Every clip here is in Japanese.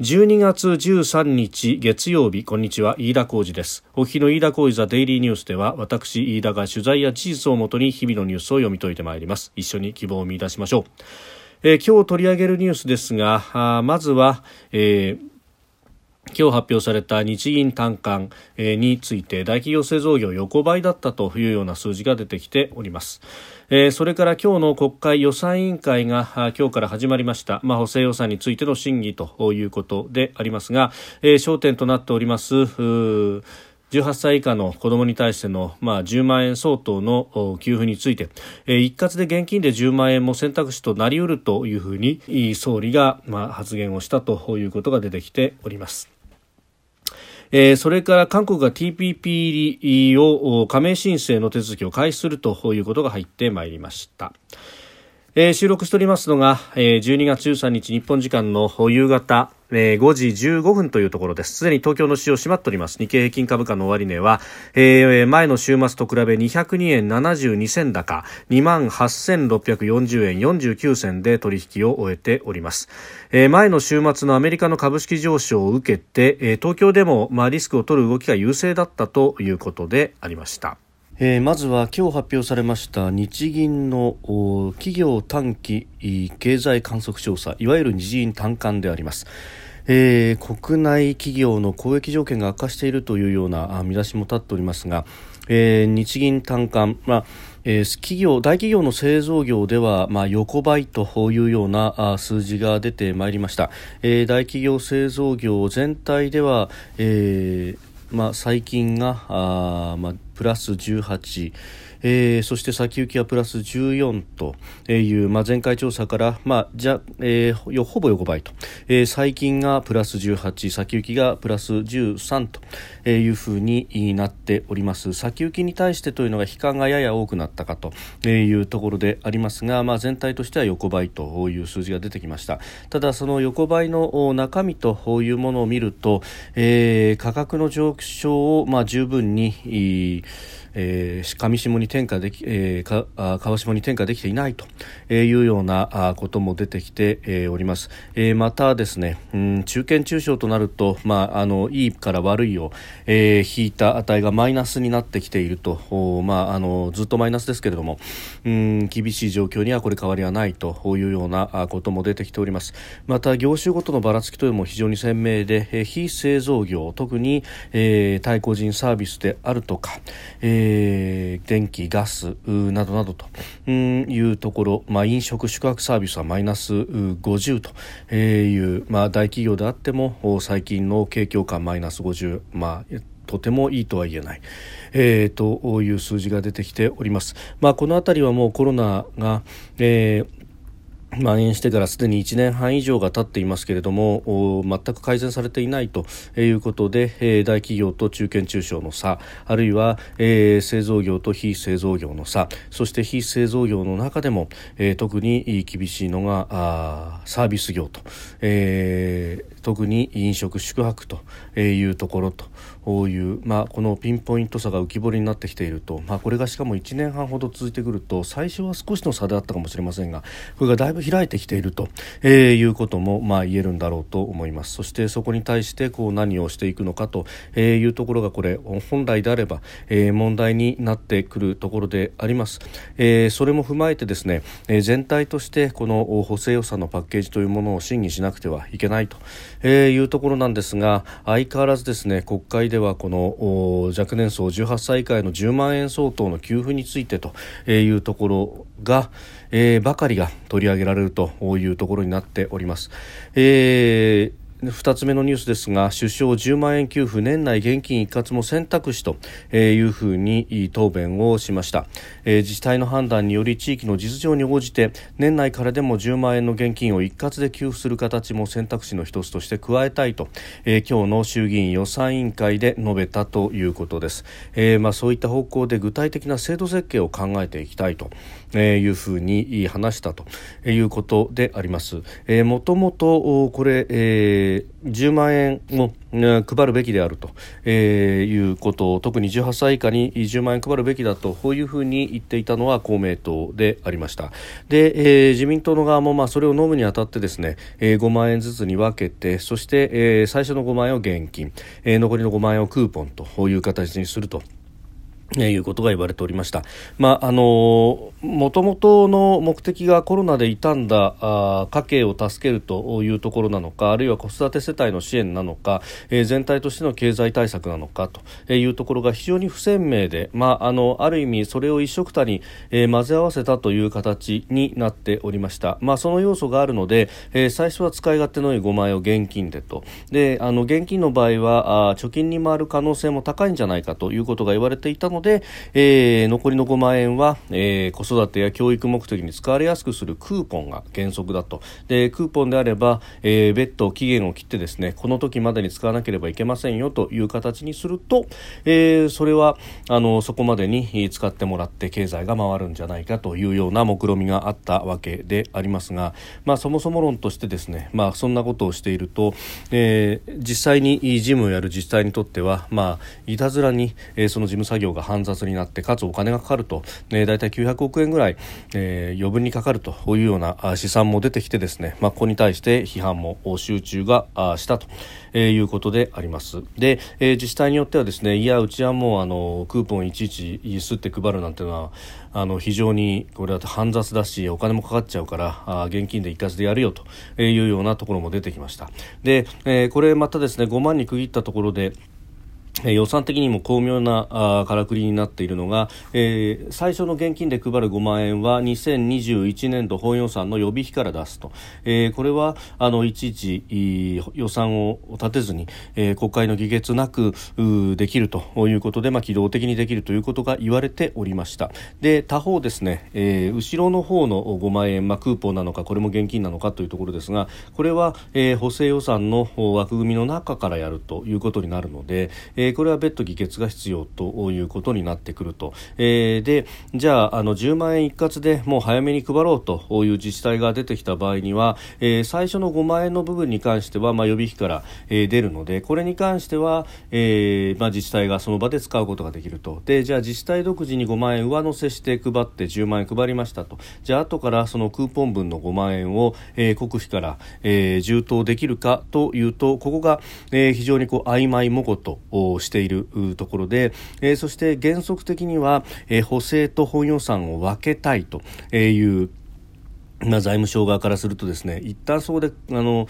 12月13日月曜日こんにちは。飯田浩二です。お日の飯田浩二ザデイリーニュースでは私飯田が取材や事実をもとに日々のニュースを読み解いてまいります。一緒に希望を見出しましょう、えー、今日取り上げるニュースですがまずは、えー今日発表された日銀短観について大企業製造業横ばいだったというような数字が出てきております。それから今日の国会予算委員会が今日から始まりました、まあ、補正予算についての審議ということでありますが、焦点となっております18歳以下の子どもに対しての、まあ、10万円相当の給付について、え、一括で現金で10万円も選択肢となりうるというふうに総理が、まあ、発言をしたということが出てきております。えー、それから韓国が TPP 入りを加盟申請の手続きを開始するということが入ってまいりました。えー、収録しておりますのが、えー、12月13日日本時間の夕方、えー、5時15分というところです。すでに東京の市場閉まっております。日経平均株価の終値は、えー、前の週末と比べ202円72銭高、28,640円49銭で取引を終えております。えー、前の週末のアメリカの株式上昇を受けて、えー、東京でも、まあ、リスクを取る動きが優勢だったということでありました。えー、まずは今日発表されました日銀の企業短期経済観測調査いわゆる日銀短観であります。えー、国内企業の公益条件が悪化しているというような見出しも立っておりますが、えー、日銀短観、まあえー、企業大企業の製造業では、まあ、横ばいというような数字が出てまいりました、えー、大企業製造業全体では、えーまあ、最近があ、まあ、プラス18、えー、そして先行きはプラス14という、まあ、前回調査から、まあじゃえー、ほぼ横ばいと、えー、最近がプラス18先行きがプラス13というふうになっております。先行きに対してというのが悲観がやや多くなったかというところでありますが、まあ、全体としては横ばいという数字が出てきました。ただその横ばいの中身というものを見ると、えー、価格の上昇を、まあ、十分にえー、上下に転嫁でき、えー、川下に転嫁できていないというようなことも出てきて、おります、えー、またですね、うん、中堅中小となると、まあ、あのいいから悪いを、えー、引いた値がマイナスになってきていると、まあ、あのずっとマイナスですけれども、うん、厳しい状況にはこれ変わりはないというようなことも出てきております。また業種ごとのばらつきというのも非常に鮮明で、えー、非製造業特に、えー、対個人サービスであるとか、えーえー、電気、ガスなどなどと。いうところ、まあ、飲食、宿泊サービスはマイナス50と。いう、まあ、大企業であっても最近の景況感マイナス50、まあ、とてもいいとは言えない、えー、という数字が出てきております。まあ、この辺はもうコロナが、えー蔓延してからすでに1年半以上が経っていますけれども全く改善されていないということで、えー、大企業と中堅中小の差あるいは、えー、製造業と非製造業の差そして非製造業の中でも、えー、特に厳しいのがサービス業と、特に飲食宿泊というところとこういう、まあ、このピンポイント差が浮き彫りになってきていると、まあ、これがしかも1年半ほど続いてくると最初は少しの差であったかもしれませんがこれがだいぶ開いてきていると、えー、いうことも、まあ、言えるんだろうと思います。そしてそこに対してこう何をしていくのかというところがこれ本来であれば、えー、問題になってくるところであります、えー、それも踏まえてですね、えー、全体としてこの補正予算のパッケージというものを審議しなくてはいけないと、えー、いうところなんですが相変わらずですね国会でではこの若年層18歳以下への10万円相当の給付についてというところが、えー、ばかりが取り上げられるというところになっております。えー2つ目のニュースですが首相10万円給付年内現金一括も選択肢というふうに答弁をしました、えー、自治体の判断により地域の実情に応じて年内からでも10万円の現金を一括で給付する形も選択肢の一つとして加えたいと、えー、今日の衆議院予算委員会で述べたということです、えー、まあ、そういった方向で具体的な制度設計を考えていきたいというふうに話したということであります。もともとこれ、えー、10万円を配るべきであると、えー、いうことを特に18歳以下に10万円配るべきだとこういうふうに言っていたのは公明党でありましたで、えー、自民党の側もまあそれを飲むにあたってですね、えー、5万円ずつに分けてそして、えー、最初の5万円を現金、えー、残りの5万円をクーポンという形にすると。えいうことが言われておりました。まあ、あのもともとの目的がコロナで傷んだあ家計を助けるというところなのか、あるいは子育て世帯の支援なのか、えー、全体としての経済対策なのかというところが非常に不鮮明で、まあ、あの、ある意味それを一緒くたに、えー、混ぜ合わせたという形になっておりました。まあ、その要素があるので、えー、最初は使い勝手のいい5万円を現金でと。で、あの、現金の場合は、あ貯金に回る可能性も高いんじゃないかということが言われていたので、えー、残りの5万円は、えー、子育てや教育目的に使われやすくするクーポンが原則だと。でクーポンであれば、えー、別途期限を切ってですねこの時までに使わなければいけませんよという形にすると、えー、それはあのそこまでに使ってもらって経済が回るんじゃないかというような目論見みがあったわけでありますが、まあ、そもそも論としてですね、まあ、そんなことをしていると、えー、実際に事務をやる自治体にとっては、まあ、いたずらに、えー、その事務作業が煩雑になってかつお金がかかると、えー、大体900億円ぐらい、えー、余分にかかると。いうような試算も出てきてですね、まあ、ここに対して批判も集中がしたと、えー、いうことであります。で、えー、自治体によってはですねいやうちはもうあのクーポンいちいちすって配るなんていうのはあの非常にこれは煩雑だしお金もかかっちゃうからあ現金で一括でやるよと。いうようなところも出てきました。で、えー、これまたですね5万に区切ったところで予算的にも巧妙なあからくりになっているのが、えー、最初の現金で配る5万円は2021年度本予算の予備費から出すと、えー、これはあのいちいち予算を立てずに、えー、国会の議決なくできるということで、まあ、機動的にできるということが言われておりました。で他方ですね、え、後ろの方の5万円、まあ、クーポンなのかこれも現金なのかというところですがこれは、え、補正予算の枠組みの中からやるということになるので、ええー、これは別途議決が必要ということになってくると、えー、でじゃああの10万円一括でもう早めに配ろうという自治体が出てきた場合には、えー、最初の5万円の部分に関しては、まあ、予備費から、えー、出るのでこれに関しては、えーまあ、自治体がその場で使うことができると。でじゃあ自治体独自に5万円上乗せして配って10万円配りましたと。じゃあ後からそのクーポン分の5万円を、えー、国費から、えー、充当できるかというとここが、えー、非常にこう曖昧もことしているところで、えー、そして原則的には、えー、補正と本予算を分けたいというまあ、財務省側からするとですね一旦そこであの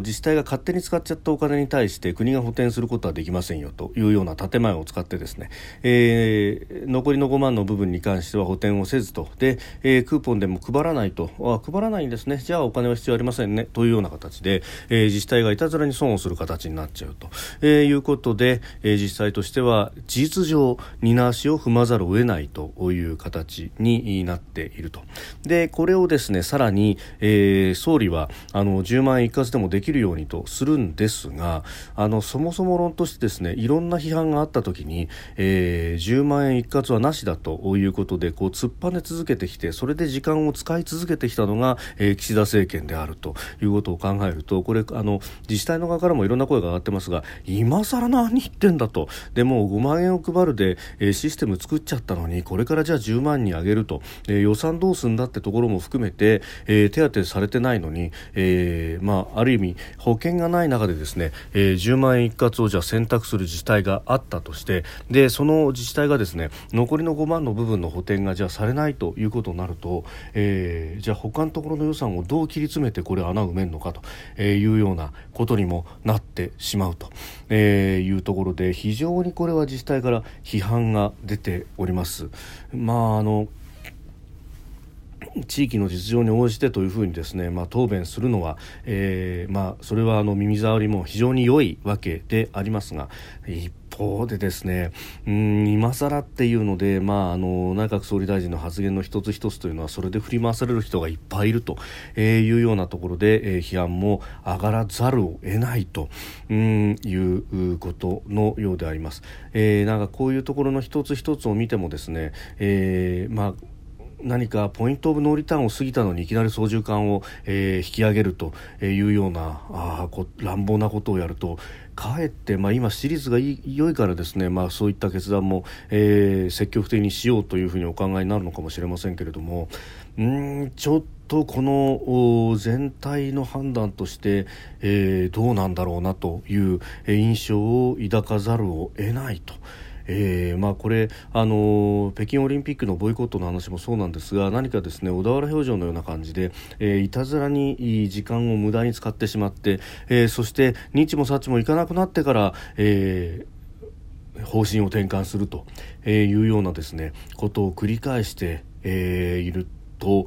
自治体が勝手に使っちゃったお金に対して国が補填することはできませんよというような建前を使ってですね、えー、残りの5万の部分に関しては補填をせずと。で、えー、クーポンでも配らないと。あ配らないんですね。じゃあお金は必要ありませんね。というような形で、えー、自治体がいたずらに損をする形になっちゃうと、え、いうことで、えー、自治体としては事実上担わしを踏まざるを得ないという形になっていると。でこれををですね。さらに、えー、総理はあの10万円一括でもできるようにとするんですがあのそもそも論としてですねいろんな批判があった時に、えー、10万円一括はなしだということでこう突っぱね続けてきてそれで時間を使い続けてきたのが、えー、岸田政権であるということを考えるとこれあの自治体の側からもいろんな声が上がってますが今更何言ってんだと。でも5万円を配るで、えー、システム作っちゃったのにこれからじゃあ10万に上げると、えー、予算どうすんだってところも含含めて、えー、手当されてないのに、えーまあ、ある意味保険がない中でですね、えー、10万円一括をじゃ選択する自治体があったとしてでその自治体がですね残りの5万の部分の補填がじゃされないということになると、えー、じゃあ他のところの予算をどう切り詰めてこれ穴を埋めるのかというようなことにもなってしまうと、えー、いうところで非常にこれは自治体から批判が出ております。まああの地域の実情に応じてというふうにですね、まあ、答弁するのは、えーまあ、それはあの耳障りも非常に良いわけでありますが一方でですねうん今更っていうので、まあ、あの内閣総理大臣の発言の一つ一つというのはそれで振り回される人がいっぱいいるというようなところで、えー、批判も上がらざるを得ないとうんいうことのようであります。えー、なんかこういうところの一つ一つを見てもですね、えーまあ何かポイントオブノーリターンを過ぎたのにいきなり操縦桿を、えー、引き上げるというようなあこ乱暴なことをやるとかえって、まあ、今、シリーズが良いからですね、まあ、そういった決断も、えー、積極的にしようというふうにお考えになるのかもしれませんけれどもうんちょっとこの全体の判断として、えー、どうなんだろうなという印象を抱かざるを得ないと。えーまあ、これ、あの、北京オリンピックのボイコットの話もそうなんですが何かですね小田原表情のような感じで、えー、いたずらに時間を無駄に使ってしまって、えー、そして日もさっちもいかなくなってから、えー、方針を転換するというようなですねことを繰り返して、えー、いると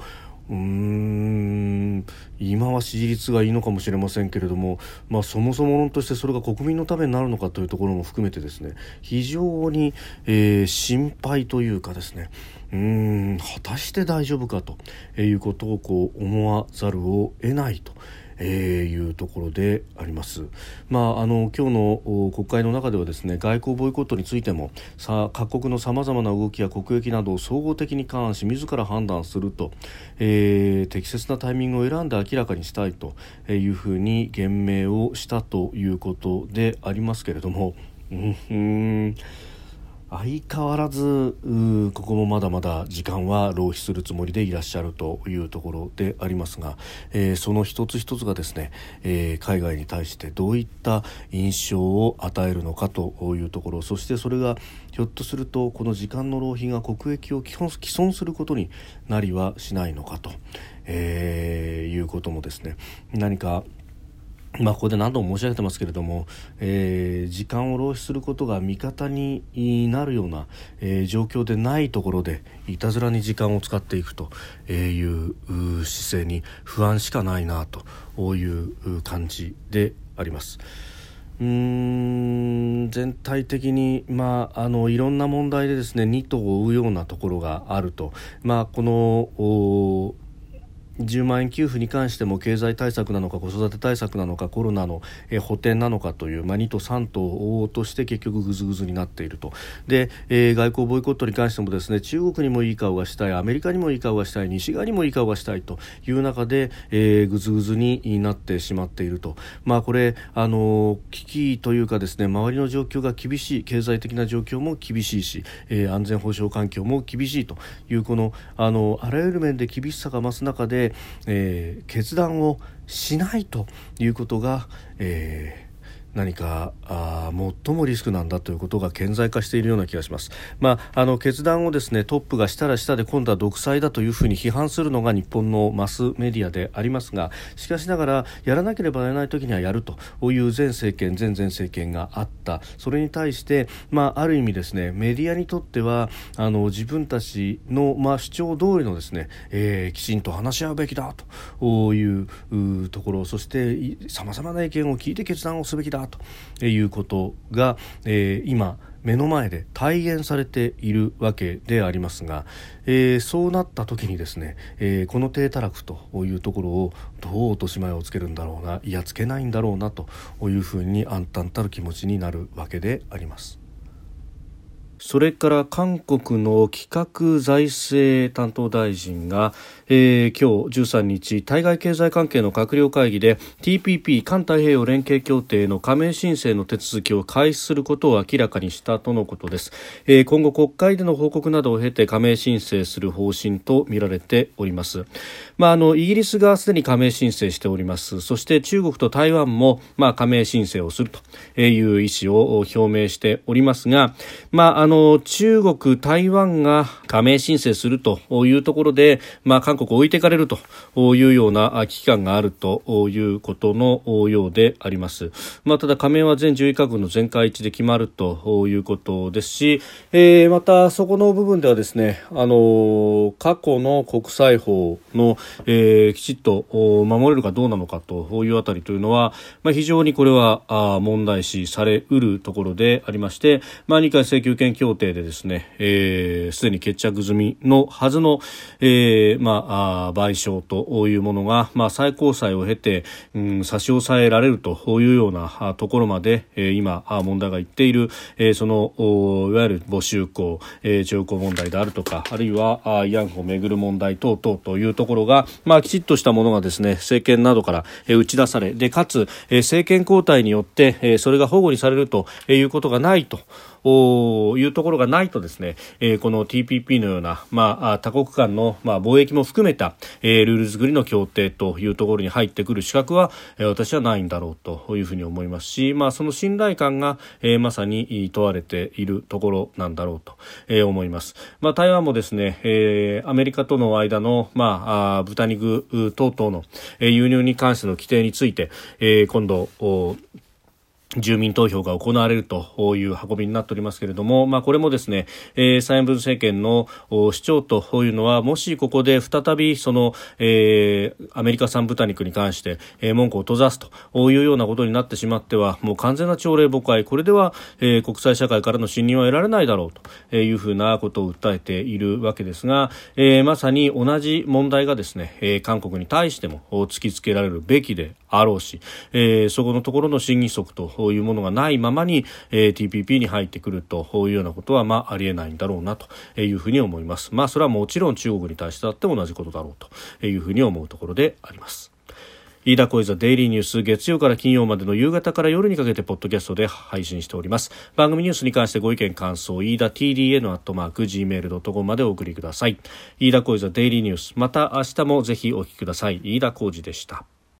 うーん今は支持率がいいのかもしれませんけれども、まあ、そもそものとしてそれが国民のためになるのかというところも含めてですね非常に、えー、心配というかですねうん果たして大丈夫かということをこう思わざるを得ないと。えー、いうところであります。まあ、あの今日の国会の中ではですね外交ボイコットについてもさ各国のさまざまな動きや国益などを総合的に監視自ら判断すると、えー、適切なタイミングを選んで明らかにしたいというふうに言明をしたということでありますけれども。うん相変わらずここもまだまだ時間は浪費するつもりでいらっしゃるというところでありますが、えー、その一つ一つがですね、えー、海外に対してどういった印象を与えるのかというところそしてそれがひょっとするとこの時間の浪費が国益を毀損することになりはしないのかと、えー、いうこともですね何かまあ、ここで何度も申し上げてますけれども、えー、時間を浪費することが味方になるような、えー、状況でないところでいたずらに時間を使っていくという姿勢に不安しかないなという感じであります。うーん全体的に、まあ、あのいろんな問題でですね2頭を追うようなところがあると、まあ、この10万円給付に関しても経済対策なのか子育て対策なのかコロナの、え補填なのかという、まあ、2と3と追おとして結局ぐずぐずになっていると。で、えー、外交ボイコットに関してもですね中国にもいい顔がしたいアメリカにもいい顔がしたい西側にもいい顔がしたいという中で、えー、ぐずぐずになってしまっていると、まあ、これあの危機というかですね周りの状況が厳しい経済的な状況も厳しいし、えー、安全保障環境も厳しいというこのあのあらゆる面で厳しさが増す中でえー、決断をしないということが、え何かあ最もリスクなんだということが顕在化しているような気がします、まあ、あの決断をですねトップがしたらしたで今度は独裁だというふうに批判するのが日本のマスメディアでありますがしかしながらやらなければならない時にはやるという前政権前々政権があった。それに対して、まあ、ある意味ですねメディアにとってはあの自分たちの、まあ、主張通りのですね、えー、きちんと話し合うべきだというところそしてさまざまな意見を聞いて決断をすべきだということが、えー、今目の前で体現されているわけでありますが、えー、そうなった時にですね、えー、この低たらくというところをどう落とし前をつけるんだろうないやつけないんだろうなというふうに暗淡たる気持ちになるわけであります。それから韓国の企画財政担当大臣が、えー、今日13日対外経済関係の閣僚会議で TPP 環太平洋連携協定の加盟申請の手続きを開始することを明らかにしたとのことです、えー、今後国会での報告などを経て加盟申請する方針とみられております、まあ、あのイギリスがすでに加盟申請しております。そして中国と台湾も、まあ、加盟申請をするという意思を表明しておりますが、まあ、あの中国、台湾が加盟申請するというところで、まあ、韓国を置いていかれるというような危機感があるということのようであります。まあ、ただ加盟は全11カ国の全会一致で決まるということですし、えー、またそこの部分ではですね、あの過去の国際法の、えー、きちっと守れるかどうなのかというあたりというのは、まあ、非常にこれは問題視されうるところでありまして、まあ、日韓請求権協定でですね、えー、すでに決着済みのはずの、えー、まあ、賠償というものが、まあ、最高裁を経て、うん、差し押さえられるというようなところまで、えー、今、問題が言っている、えー、その、いわゆる募集校、えー、徴工問題であるとか、あるいは、慰安婦をめぐる問題等々というところが、まあ、きちっとしたものがですね、政権などから、えー、打ち出され、で、かつ、えー、政権交代によって、えー、それが保護にされるということがないと。いうところがないとですね、えー、この TPP p のような、まあ、多国間の、まあ、貿易も含めた、えー、ルール作りの協定というところに入ってくる資格は、えー、私はないんだろうというふうに思いますし、まあ、その信頼感が、えー、まさに問われているところなんだろうと、えー、思います。まあ、台湾もですね、えー、アメリカとの間の、まあ、あ豚肉等々の、えー、輸入に関しての規定について、えー、今度、住民投票が行われるという運びになっておりますけれども、まあ、これもですね、えー、蔡英文政権の主張というのは、もしここで再びその、えー、アメリカ産豚肉に関して、えー、文句を閉ざすというようなことになってしまっては、もう完全な朝令暮改、これでは、えー、国際社会からの信任は得られないだろうというふうなことを訴えているわけですが、えー、まさに同じ問題がですね、えー、韓国に対しても突きつけられるべきであろうし、えー、そこのところの審議則というものがないままに、えー、TPP に入ってくるというようなことは、まあ、ありえないんだろうなというふうに思います。まあ、それはもちろん中国に対してだって同じことだろうというふうに思うところであります。飯田小泉デイリーニュース月曜から金曜までの夕方から夜にかけてポッドキャストで配信しております。番組ニュースに関してご意見感想飯田 TDN アットマーク Gmail.com までお送りください。飯田小泉デイリーニュース。また明日もぜひお聞きください。飯田浩二でした。